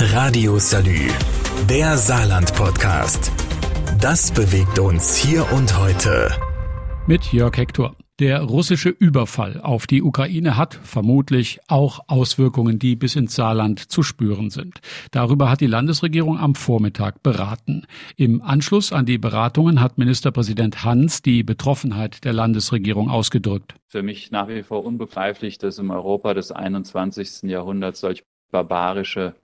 Radio Salü, der Saarland-Podcast. Das bewegt uns hier und heute. Mit Jörg Hector. Der russische Überfall auf die Ukraine hat vermutlich auch Auswirkungen, die bis ins Saarland zu spüren sind. Darüber hat die Landesregierung am Vormittag beraten. Im Anschluss an die Beratungen hat Ministerpräsident Hans die Betroffenheit der Landesregierung ausgedrückt. Für mich nach wie vor unbegreiflich, dass im Europa des 21. Jahrhunderts solch barbarische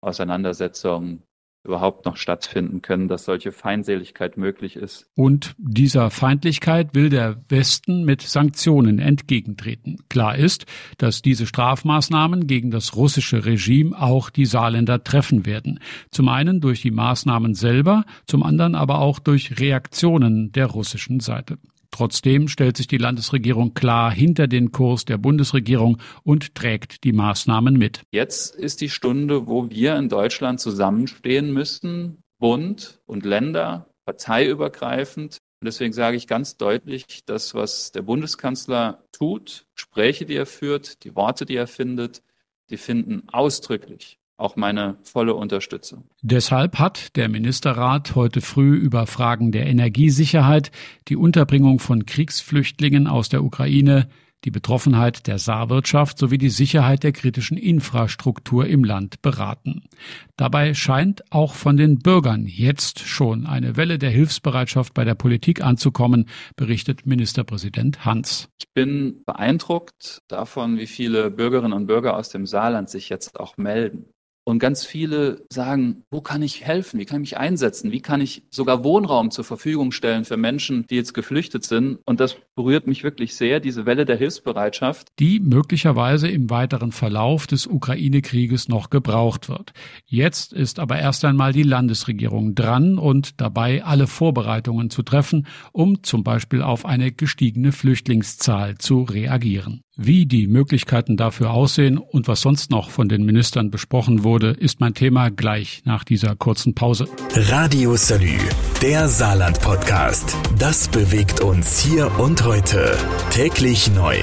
Auseinandersetzungen überhaupt noch stattfinden können, dass solche Feindseligkeit möglich ist. Und dieser Feindlichkeit will der Westen mit Sanktionen entgegentreten. Klar ist, dass diese Strafmaßnahmen gegen das russische Regime auch die Saarländer treffen werden. Zum einen durch die Maßnahmen selber, zum anderen aber auch durch Reaktionen der russischen Seite. Trotzdem stellt sich die Landesregierung klar hinter den Kurs der Bundesregierung und trägt die Maßnahmen mit. Jetzt ist die Stunde, wo wir in Deutschland zusammenstehen müssen, Bund und Länder, parteiübergreifend. Und deswegen sage ich ganz deutlich, das, was der Bundeskanzler tut, Gespräche, die er führt, die Worte, die er findet, die finden ausdrücklich auch meine volle Unterstützung. Deshalb hat der Ministerrat heute früh über Fragen der Energiesicherheit, die Unterbringung von Kriegsflüchtlingen aus der Ukraine, die Betroffenheit der Saarwirtschaft sowie die Sicherheit der kritischen Infrastruktur im Land beraten. Dabei scheint auch von den Bürgern jetzt schon eine Welle der Hilfsbereitschaft bei der Politik anzukommen, berichtet Ministerpräsident Hans. Ich bin beeindruckt davon, wie viele Bürgerinnen und Bürger aus dem Saarland sich jetzt auch melden. Und ganz viele sagen, wo kann ich helfen? Wie kann ich mich einsetzen? Wie kann ich sogar Wohnraum zur Verfügung stellen für Menschen, die jetzt geflüchtet sind? Und das berührt mich wirklich sehr, diese Welle der Hilfsbereitschaft. Die möglicherweise im weiteren Verlauf des Ukraine-Krieges noch gebraucht wird. Jetzt ist aber erst einmal die Landesregierung dran und dabei, alle Vorbereitungen zu treffen, um zum Beispiel auf eine gestiegene Flüchtlingszahl zu reagieren. Wie die Möglichkeiten dafür aussehen und was sonst noch von den Ministern besprochen wurde, ist mein Thema gleich nach dieser kurzen Pause. Radio Salü, der Saarland-Podcast. Das bewegt uns hier und heute. Täglich neu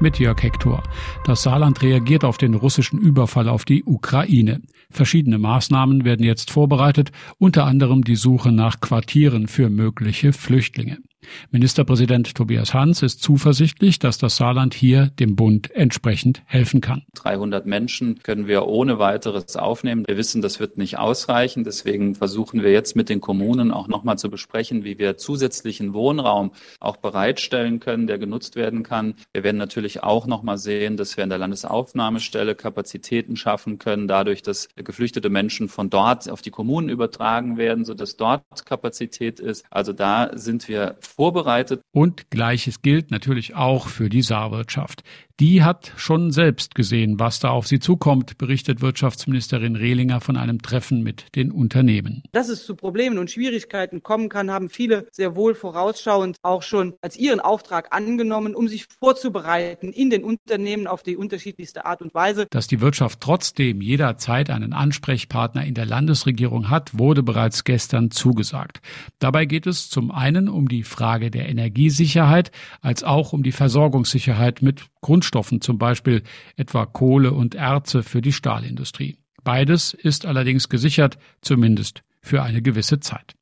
mit Jörg Hector. Das Saarland reagiert auf den russischen Überfall auf die Ukraine. Verschiedene Maßnahmen werden jetzt vorbereitet, unter anderem die Suche nach Quartieren für mögliche Flüchtlinge. Ministerpräsident Tobias Hans ist zuversichtlich, dass das Saarland hier dem Bund entsprechend helfen kann. 300 Menschen können wir ohne weiteres aufnehmen. Wir wissen, das wird nicht ausreichen. Deswegen versuchen wir jetzt mit den Kommunen auch nochmal zu besprechen, wie wir zusätzlichen Wohnraum auch bereitstellen können, der genutzt werden kann. Wir werden natürlich auch nochmal sehen, dass wir in der Landesaufnahmestelle Kapazitäten schaffen können, dadurch, dass geflüchtete Menschen von dort auf die Kommunen übertragen werden, sodass dort Kapazität ist. Also da sind wir vorbereitet. Und gleiches gilt natürlich auch für die Saarwirtschaft. Die hat schon selbst gesehen, was da auf sie zukommt, berichtet Wirtschaftsministerin Rehlinger von einem Treffen mit den Unternehmen. Dass es zu Problemen und Schwierigkeiten kommen kann, haben viele sehr wohl vorausschauend auch schon als ihren Auftrag angenommen, um sich vorzubereiten in den Unternehmen auf die unterschiedlichste Art und Weise. Dass die Wirtschaft trotzdem jederzeit einen Ansprechpartner in der Landesregierung hat, wurde bereits gestern zugesagt. Dabei geht es zum einen um die Frage der Energiesicherheit als auch um die Versorgungssicherheit mit Grundstoffen, zum Beispiel etwa Kohle und Erze für die Stahlindustrie. Beides ist allerdings gesichert, zumindest für eine gewisse Zeit.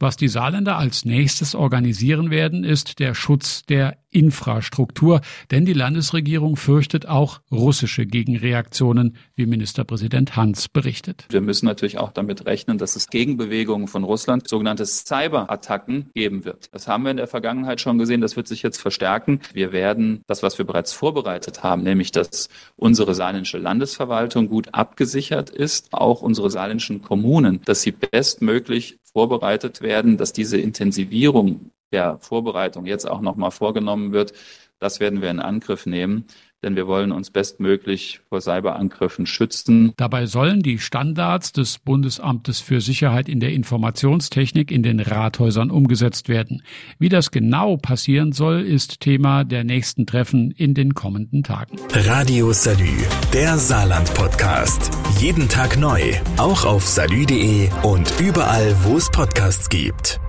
Was die Saarländer als nächstes organisieren werden, ist der Schutz der Infrastruktur, denn die Landesregierung fürchtet auch russische Gegenreaktionen, wie Ministerpräsident Hans berichtet. Wir müssen natürlich auch damit rechnen, dass es Gegenbewegungen von Russland, sogenannte Cyberattacken geben wird. Das haben wir in der Vergangenheit schon gesehen, das wird sich jetzt verstärken. Wir werden das, was wir bereits vorbereitet haben, nämlich dass unsere saarländische Landesverwaltung gut abgesichert ist, auch unsere saarländischen Kommunen, dass sie bestmöglich vorbereitet werden, dass diese Intensivierung der Vorbereitung jetzt auch nochmal vorgenommen wird. Das werden wir in Angriff nehmen, denn wir wollen uns bestmöglich vor Cyberangriffen schützen. Dabei sollen die Standards des Bundesamtes für Sicherheit in der Informationstechnik in den Rathäusern umgesetzt werden. Wie das genau passieren soll, ist Thema der nächsten Treffen in den kommenden Tagen. Radio Salü, der Saarland-Podcast. Jeden Tag neu, auch auf salü.de und überall, wo es Podcasts gibt.